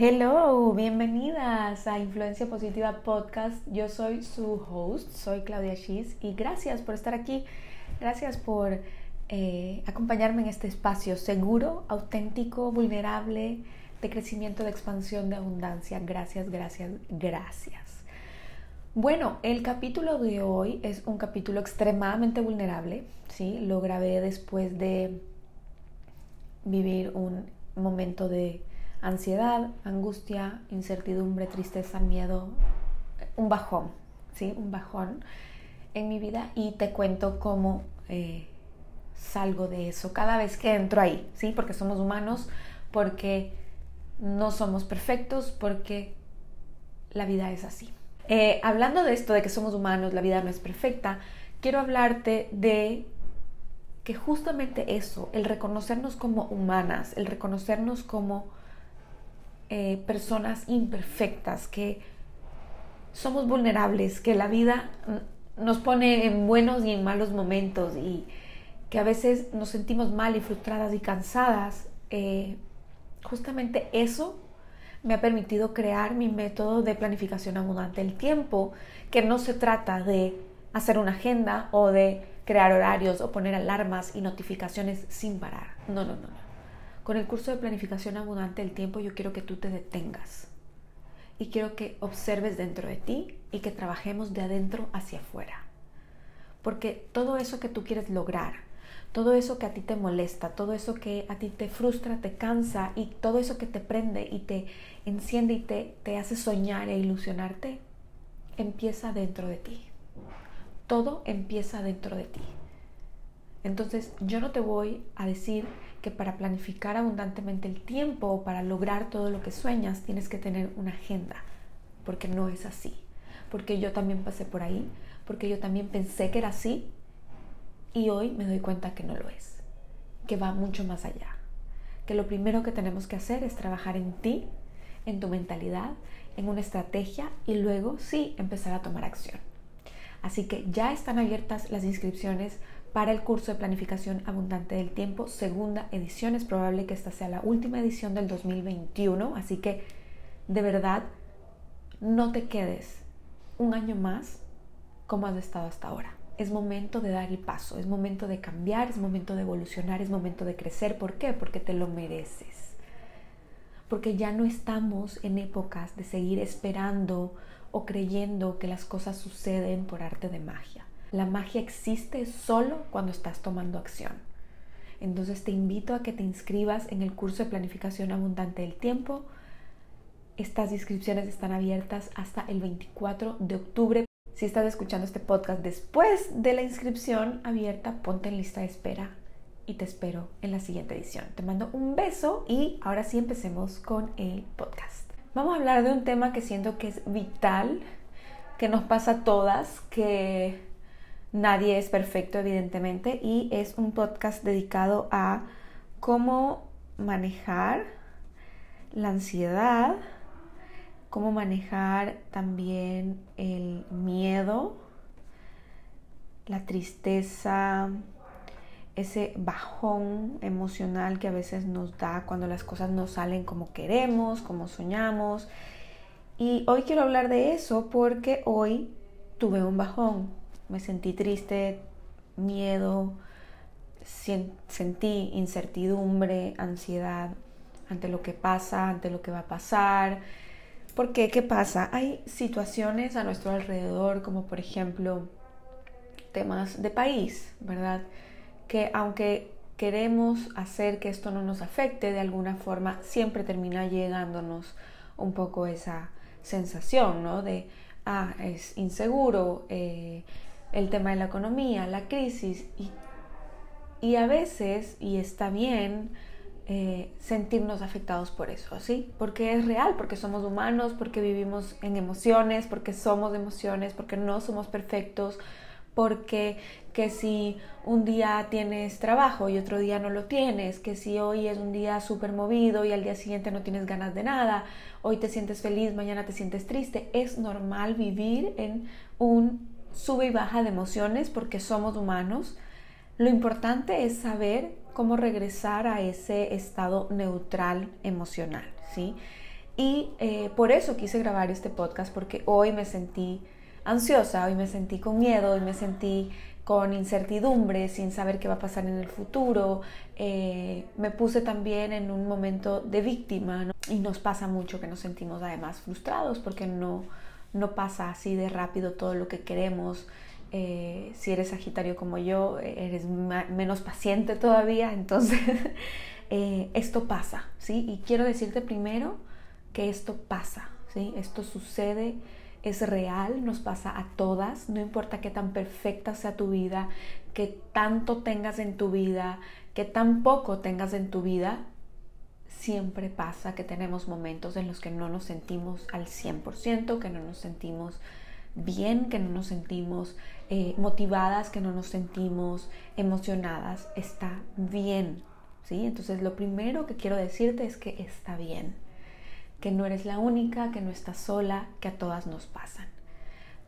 Hello, bienvenidas a Influencia Positiva Podcast. Yo soy su host, soy Claudia Schiz y gracias por estar aquí. Gracias por eh, acompañarme en este espacio seguro, auténtico, vulnerable, de crecimiento, de expansión, de abundancia. Gracias, gracias, gracias. Bueno, el capítulo de hoy es un capítulo extremadamente vulnerable, ¿sí? Lo grabé después de vivir un momento de ansiedad, angustia, incertidumbre, tristeza, miedo, un bajón, ¿sí? Un bajón en mi vida y te cuento cómo eh, salgo de eso cada vez que entro ahí, ¿sí? Porque somos humanos, porque no somos perfectos, porque la vida es así. Eh, hablando de esto, de que somos humanos, la vida no es perfecta, quiero hablarte de que justamente eso, el reconocernos como humanas, el reconocernos como eh, personas imperfectas, que somos vulnerables, que la vida nos pone en buenos y en malos momentos y que a veces nos sentimos mal y frustradas y cansadas, eh, justamente eso me ha permitido crear mi método de planificación abundante del tiempo, que no se trata de hacer una agenda o de crear horarios o poner alarmas y notificaciones sin parar. No, no, no, no. Con el curso de planificación abundante del tiempo yo quiero que tú te detengas y quiero que observes dentro de ti y que trabajemos de adentro hacia afuera. Porque todo eso que tú quieres lograr, todo eso que a ti te molesta, todo eso que a ti te frustra, te cansa y todo eso que te prende y te enciende y te, te hace soñar e ilusionarte, empieza dentro de ti. Todo empieza dentro de ti. Entonces yo no te voy a decir que para planificar abundantemente el tiempo o para lograr todo lo que sueñas tienes que tener una agenda, porque no es así. Porque yo también pasé por ahí, porque yo también pensé que era así y hoy me doy cuenta que no lo es, que va mucho más allá. Que lo primero que tenemos que hacer es trabajar en ti, en tu mentalidad, en una estrategia y luego sí empezar a tomar acción. Así que ya están abiertas las inscripciones para el curso de planificación abundante del tiempo, segunda edición. Es probable que esta sea la última edición del 2021, así que de verdad no te quedes un año más como has estado hasta ahora. Es momento de dar el paso, es momento de cambiar, es momento de evolucionar, es momento de crecer. ¿Por qué? Porque te lo mereces. Porque ya no estamos en épocas de seguir esperando o creyendo que las cosas suceden por arte de magia. La magia existe solo cuando estás tomando acción. Entonces te invito a que te inscribas en el curso de planificación abundante del tiempo. Estas inscripciones están abiertas hasta el 24 de octubre. Si estás escuchando este podcast después de la inscripción abierta, ponte en lista de espera y te espero en la siguiente edición. Te mando un beso y ahora sí empecemos con el podcast. Vamos a hablar de un tema que siento que es vital, que nos pasa a todas, que Nadie es perfecto, evidentemente, y es un podcast dedicado a cómo manejar la ansiedad, cómo manejar también el miedo, la tristeza, ese bajón emocional que a veces nos da cuando las cosas no salen como queremos, como soñamos. Y hoy quiero hablar de eso porque hoy tuve un bajón, me sentí triste, miedo, sentí incertidumbre, ansiedad ante lo que pasa, ante lo que va a pasar. ¿Por qué? ¿Qué pasa? Hay situaciones a nuestro alrededor, como por ejemplo temas de país, ¿verdad? Que aunque queremos hacer que esto no nos afecte de alguna forma, siempre termina llegándonos un poco esa sensación, ¿no? De, ah, es inseguro, eh, el tema de la economía, la crisis y, a veces, y está bien, eh, sentirnos afectados por eso, ¿sí? Porque es real, porque somos humanos, porque vivimos en emociones, porque somos emociones, porque no somos perfectos, porque que si un día tienes trabajo y otro día no lo tienes, que si hoy es un día súper movido y al día siguiente no tienes ganas de nada, hoy te sientes feliz, mañana te sientes triste, es normal vivir en un sube y baja de emociones porque somos humanos. Lo importante es saber cómo regresar a ese estado neutral emocional, ¿sí? Y eh, por eso quise grabar este podcast, porque hoy me sentí ansiosa, hoy me sentí con miedo, hoy me sentí con incertidumbre, sin saber qué va a pasar en el futuro. Eh, me puse también en un momento de víctima y nos pasa mucho que nos sentimos además frustrados porque no, no pasa así de rápido todo lo que queremos. Eh, si eres Sagitario como yo, eres menos paciente todavía, entonces esto pasa, ¿sí? Y quiero decirte primero que esto pasa, ¿sí? Esto sucede, es real, nos pasa a todas, no importa qué tan perfecta sea tu vida, qué tanto tengas en tu vida, qué tan poco tengas en tu vida, siempre pasa que tenemos momentos en los que no nos sentimos al 100%, que no nos sentimos bien, que no nos sentimos eh, motivadas, que no nos sentimos emocionadas. Está bien, ¿sí? Entonces lo primero que quiero decirte es que está bien que no eres la única, que no estás sola, que a todas nos pasan.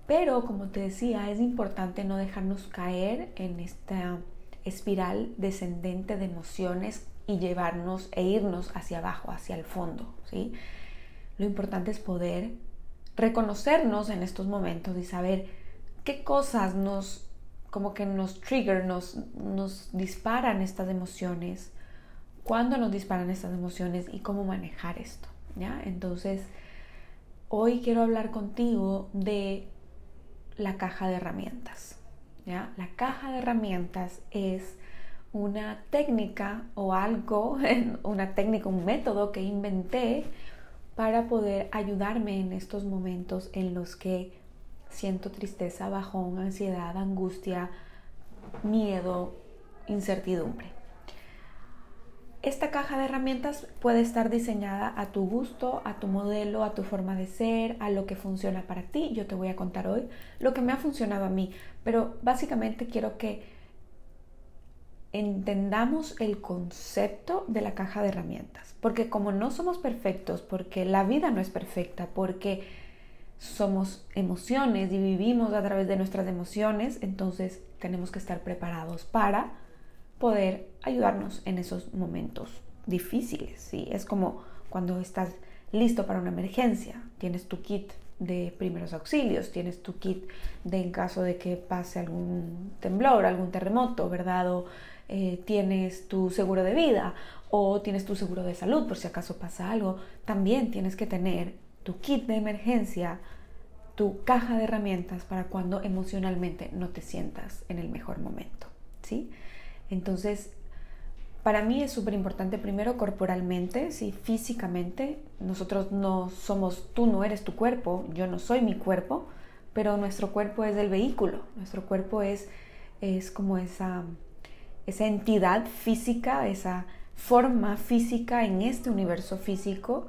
Pero como te decía, es importante no dejarnos caer en esta espiral descendente de emociones y llevarnos e irnos hacia abajo, hacia el fondo, ¿sí? Lo importante es poder reconocernos en estos momentos y saber qué cosas nos como que nos trigger, nos, nos disparan estas emociones, cuándo nos disparan estas emociones y cómo manejar esto. Entonces, hoy quiero hablar contigo de la caja de herramientas, ¿ya? La caja de herramientas es una técnica o algo, una técnica, un método que inventé para poder ayudarme en estos momentos en los que siento tristeza, bajón, ansiedad, angustia, miedo, incertidumbre. Esta caja de herramientas puede estar diseñada a tu gusto, a tu modelo, a tu forma de ser, a lo que funciona para ti. Yo te voy a contar hoy lo que me ha funcionado a mí, pero básicamente quiero que entendamos el concepto de la caja de herramientas, porque como no somos perfectos, porque la vida no es perfecta, porque somos emociones y vivimos a través de nuestras emociones, entonces tenemos que estar preparados para poder ayudarnos en esos momentos difíciles. ¿sí? Es como cuando estás listo para una emergencia, tienes tu kit de primeros auxilios, tienes tu kit de en caso de que pase algún temblor, algún terremoto, ¿verdad? O eh, tienes tu seguro de vida o tienes tu seguro de salud por si acaso pasa algo. También tienes que tener tu kit de emergencia, tu caja de herramientas para cuando emocionalmente no te sientas en el mejor momento, ¿sí? Entonces, para mí es súper importante primero corporalmente, sí, físicamente. Nosotros no somos, tú no eres tu cuerpo, yo no soy mi cuerpo, pero nuestro cuerpo es el vehículo. Nuestro cuerpo es, es como esa, esa entidad física, esa forma física en este universo físico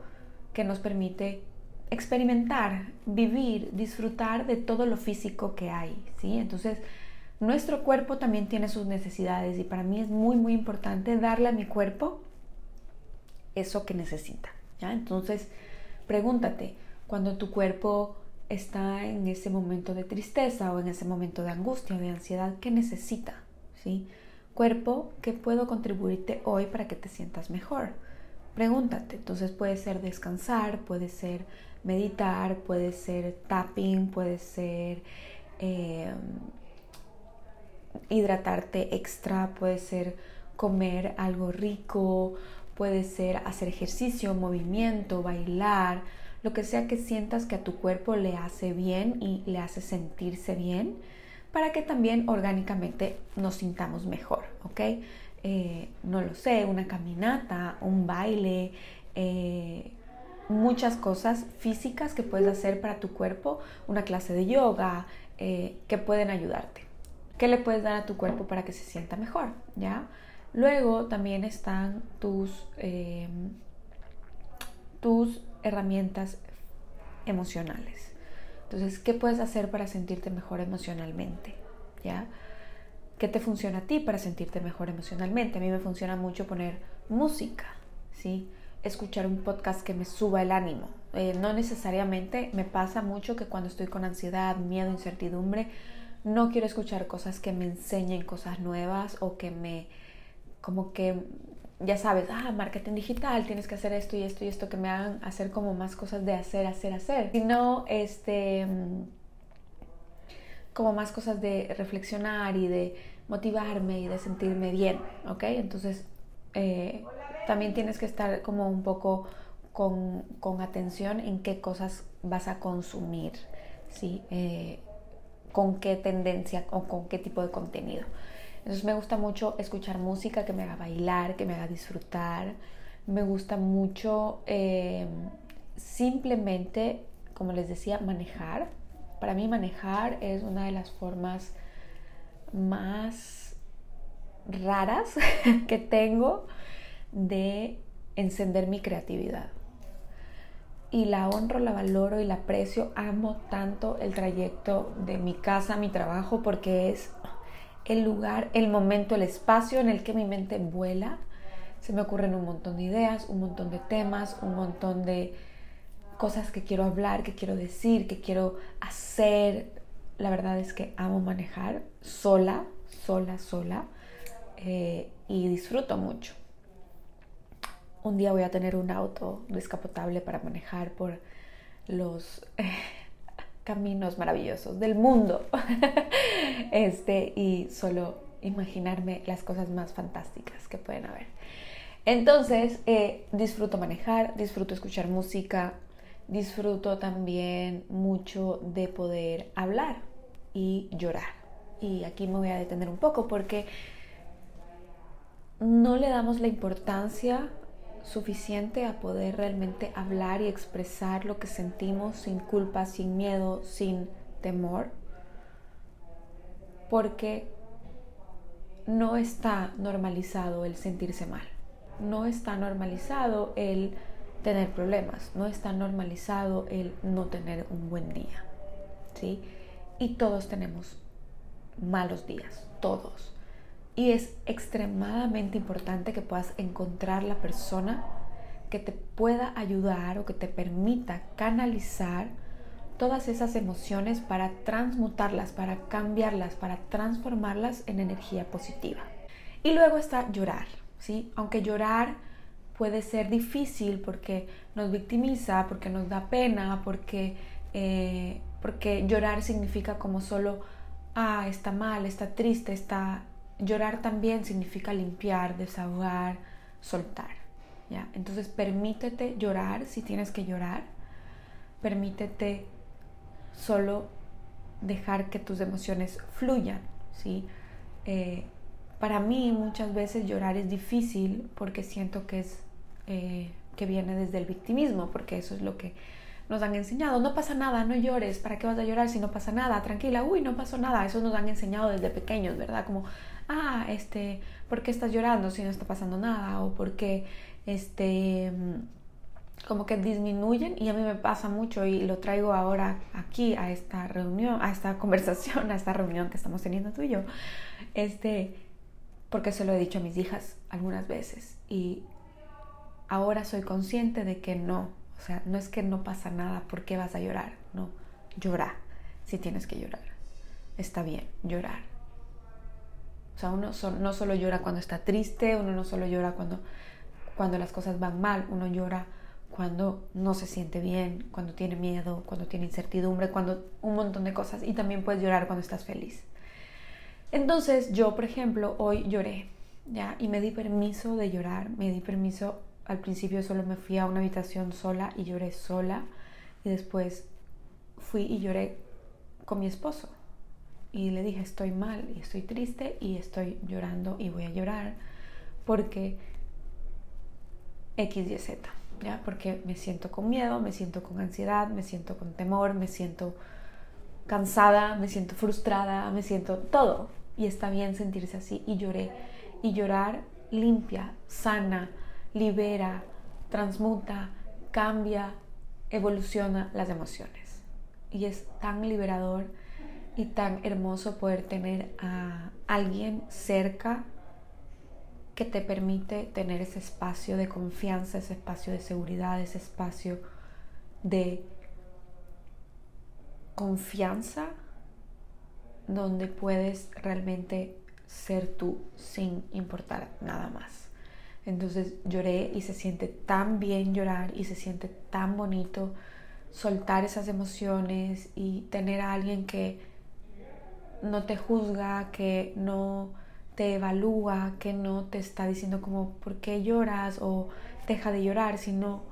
que nos permite experimentar, vivir, disfrutar de todo lo físico que hay, ¿sí? Entonces, nuestro cuerpo también tiene sus necesidades y para mí es muy, muy importante darle a mi cuerpo eso que necesita. ¿ya? Entonces, pregúntate, cuando tu cuerpo está en ese momento de tristeza o en ese momento de angustia, de ansiedad, ¿qué necesita? ¿Sí? Cuerpo, ¿qué puedo contribuirte hoy para que te sientas mejor? Pregúntate. Entonces puede ser descansar, puede ser meditar, puede ser tapping, puede ser eh, hidratarte extra, puede ser comer algo rico, puede ser hacer ejercicio, movimiento, bailar, lo que sea que sientas que a tu cuerpo le hace bien y le hace sentirse bien, para que también orgánicamente nos sintamos mejor, ¿ok? Eh, no lo sé, una caminata, un baile, eh, muchas cosas físicas que puedes hacer para tu cuerpo, una clase de yoga, eh, que pueden ayudarte. ¿Qué le puedes dar a tu cuerpo para que se sienta mejor? ¿Ya? Luego también están tus, em, tus herramientas emocionales. Entonces, ¿qué puedes hacer para sentirte mejor emocionalmente? ¿Ya? ¿Qué te funciona a ti para sentirte mejor emocionalmente? A mí me funciona mucho poner música, ¿sí? Escuchar un podcast que me suba el ánimo. Eh, no necesariamente me pasa mucho que cuando estoy con ansiedad, miedo, incertidumbre, no quiero escuchar cosas que me enseñen cosas nuevas o que me como que ya sabes, ah, marketing digital, tienes que hacer esto y esto y esto que me hagan hacer como más cosas de hacer, hacer, hacer, sino este como más cosas de reflexionar y de motivarme y de sentirme bien, ¿ok? Entonces eh, también tienes que estar como un poco con, con, atención en qué cosas vas a consumir, ¿sí? Eh, con qué tendencia o con qué tipo de contenido. Entonces me gusta mucho escuchar música que me haga bailar, que me haga disfrutar. Me gusta mucho eh, simplemente, como les decía, manejar. Para mí manejar es una de las formas más raras que tengo de encender mi creatividad. Y la honro, la valoro y la aprecio. Amo tanto el trayecto de mi casa a mi trabajo porque es el lugar, el momento, el espacio en el que mi mente vuela. Se me ocurren un montón de ideas, un montón de temas, un montón de cosas que quiero hablar, que quiero decir, que quiero hacer. La verdad es que amo manejar sola, sola, sola. Eh, y disfruto mucho. Un día voy a tener un auto descapotable para manejar por los caminos maravillosos del mundo. este, y solo imaginarme las cosas más fantásticas que pueden haber. Entonces, eh, disfruto manejar, disfruto escuchar música, disfruto también mucho de poder hablar y llorar. Y aquí me voy a detener un poco porque no le damos la importancia suficiente a poder realmente hablar y expresar lo que sentimos sin culpa, sin miedo, sin temor, porque no está normalizado el sentirse mal, no está normalizado el tener problemas, no está normalizado el no tener un buen día, ¿sí? Y todos tenemos malos días, todos. Y es extremadamente importante que puedas encontrar la persona que te pueda ayudar o que te permita canalizar todas esas emociones para transmutarlas, para cambiarlas, para transformarlas en energía positiva. Y luego está llorar, ¿sí? Aunque llorar puede ser difícil porque nos victimiza, porque nos da pena, porque, eh, porque llorar significa como solo, ah, está mal, está triste, está Llorar también significa limpiar, desahogar, soltar. ¿ya? Entonces permítete llorar si tienes que llorar. Permítete solo dejar que tus emociones fluyan. ¿sí? Eh, para mí muchas veces llorar es difícil porque siento que es eh, que viene desde el victimismo, porque eso es lo que nos han enseñado. No pasa nada, no llores, ¿para qué vas a llorar si no pasa nada? Tranquila, uy, no pasó nada. Eso nos han enseñado desde pequeños, ¿verdad? Como ah, este, ¿por qué estás llorando si no está pasando nada? O por qué, este, como que disminuyen y a mí me pasa mucho y lo traigo ahora aquí a esta reunión, a esta conversación, a esta reunión que estamos teniendo tú y yo, este, porque se lo he dicho a mis hijas algunas veces y ahora soy consciente de que no, o sea, no es que no pasa nada, ¿por qué vas a llorar? No, llora si tienes que llorar. Está bien, llorar o sea, uno no solo llora cuando está triste, uno no solo llora cuando, cuando las cosas van mal, uno llora cuando no se siente bien, cuando tiene miedo, cuando tiene incertidumbre, cuando un montón de cosas. Y también puedes llorar cuando estás feliz. Entonces yo, por ejemplo, hoy lloré, ¿ya? Y me di permiso de llorar, me di permiso, al principio solo me fui a una habitación sola y lloré sola. Y después fui y lloré con mi esposo y le dije estoy mal y estoy triste y estoy llorando y voy a llorar porque X y Z, ¿ya? Porque me siento con miedo, me siento con ansiedad, me siento con temor, me siento cansada, me siento frustrada, me siento todo. Y está bien sentirse así y lloré. Y llorar limpia, sana, libera, transmuta, cambia, evoluciona las emociones. Y es tan liberador y tan hermoso poder tener a alguien cerca que te permite tener ese espacio de confianza, ese espacio de seguridad, ese espacio de confianza donde puedes realmente ser tú sin importar nada más. Entonces lloré y se siente tan bien llorar y se siente tan bonito soltar esas emociones y tener a alguien que no te juzga, que no te evalúa, que no te está diciendo como por qué lloras o deja de llorar, sino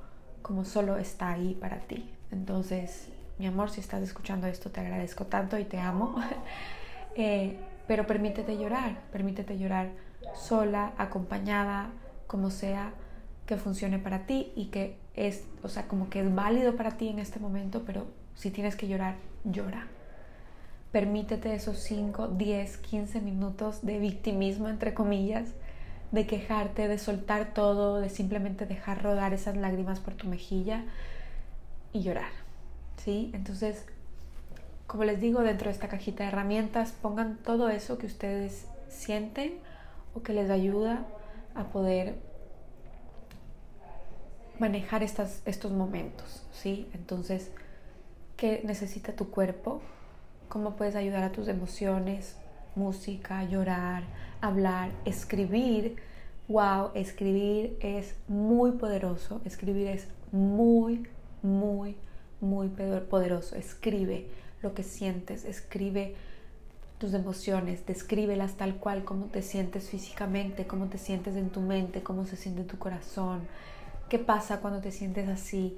como solo está ahí para ti. Entonces, mi amor, si estás escuchando esto, te agradezco tanto y te amo. Eh, pero permítete llorar, permítete llorar sola, acompañada, como sea que funcione para ti y que es, o sea, como que es válido para ti en este momento, pero si tienes que llorar, llora. Permítete esos 5, 10, 15 minutos de victimismo, entre comillas, de quejarte, de soltar todo, de simplemente dejar rodar esas lágrimas por tu mejilla y llorar. ¿Sí? Entonces, como les digo, dentro de esta cajita de herramientas, pongan todo eso que ustedes sienten o que les ayuda a poder manejar estas, estos momentos, ¿sí? Entonces, ¿qué necesita tu cuerpo? ¿Cómo puedes ayudar a tus emociones? Música, llorar, hablar, escribir. Wow, escribir es muy poderoso. Escribir es muy, muy, muy poderoso. Escribe lo que sientes, escribe tus emociones, descríbelas tal cual, cómo te sientes físicamente, cómo te sientes en tu mente, cómo se siente tu corazón, qué pasa cuando te sientes así.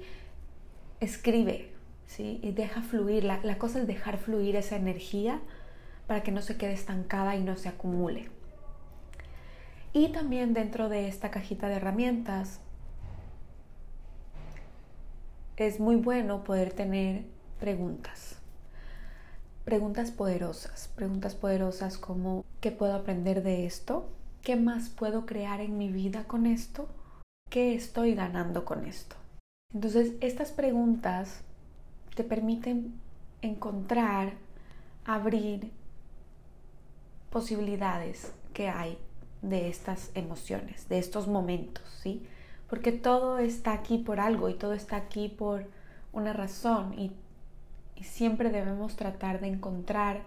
Escribe, Y deja fluir. La, la cosa es dejar fluir esa energía para que no se quede estancada y no se acumule. Y también dentro de esta cajita de herramientas es muy bueno poder tener preguntas preguntas poderosas, preguntas poderosas como ¿qué puedo aprender de esto? ¿Qué más puedo crear en mi vida con esto? ¿Qué estoy ganando con esto? Entonces, estas preguntas te permiten encontrar, abrir posibilidades que hay de estas emociones, de estos momentos, ¿sí? Porque todo está aquí por algo y todo está aquí por una razón y siempre debemos tratar de encontrar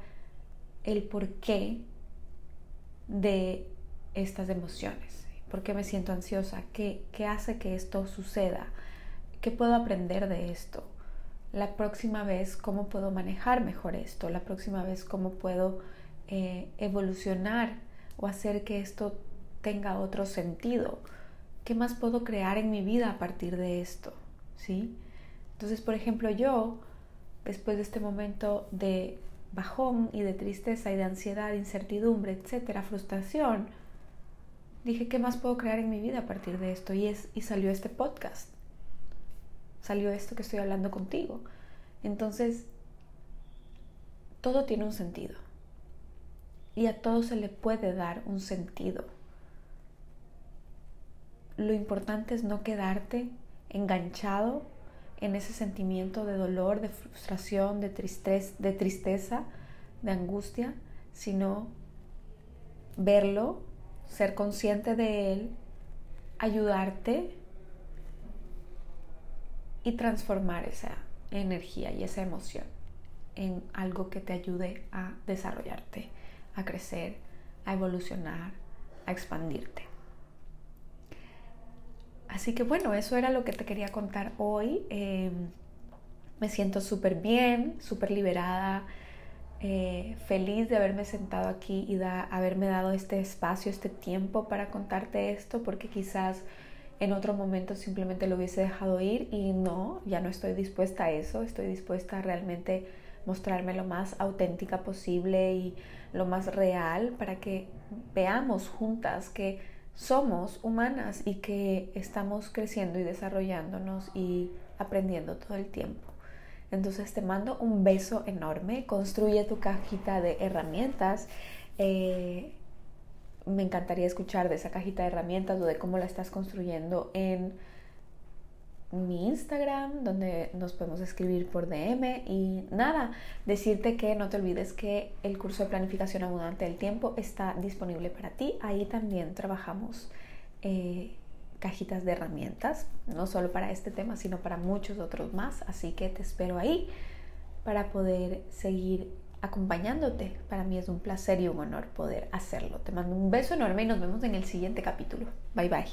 el porqué de estas emociones. ¿Por qué me siento ansiosa? ¿Qué, ¿Qué hace que esto suceda? ¿Qué puedo aprender de esto? La próxima vez, ¿cómo puedo manejar mejor esto? La próxima vez, ¿cómo puedo eh, evolucionar o hacer que esto tenga otro sentido? ¿Qué más puedo crear en mi vida a partir de esto? ¿Sí? Entonces, por ejemplo, yo después de este momento de bajón y de tristeza y de ansiedad, incertidumbre, etcétera, frustración, dije, ¿qué más puedo crear en mi vida a partir de esto? Y, es, y salió este podcast, salió esto que estoy hablando contigo. Entonces, todo tiene un sentido. Y a todo se le puede dar un sentido. Lo importante es no quedarte enganchado en ese sentimiento de dolor, de frustración, de tristeza, de, tristeza, de angustia, sino verlo, ser consciente de él, ayudarte y transformar esa energía y esa emoción en algo que te ayude a desarrollarte, a crecer, a evolucionar, a expandirte. Así que bueno, eso era lo que te quería contar hoy. Em, me siento súper bien, súper liberada, eh, feliz de haberme sentado aquí y haberme dado este espacio, este tiempo para contarte esto, porque quizás en otro momento simplemente lo hubiese dejado ir y no, ya no estoy dispuesta a eso, estoy dispuesta a realmente mostrarme lo más auténtica posible y lo más real para que veamos juntas que somos humanas y que estamos creciendo y desarrollándonos y aprendiendo todo el tiempo. Entonces te mando un beso enorme, construye tu cajita de herramientas. Eh, me encantaría escuchar de esa cajita de herramientas o de cómo la estás construyendo en mi Instagram, donde nos podemos escribir por DM y nada, decirte que no te olvides que el curso de planificación abundante del tiempo está disponible para ti. Ahí también trabajamos eh, cajitas de herramientas, no solo para este tema, sino para muchos otros más. Así que te espero ahí para poder seguir acompañándote. Para mí es un placer y un honor poder hacerlo. Te mando un beso enorme y nos vemos en el siguiente capítulo. Bye bye.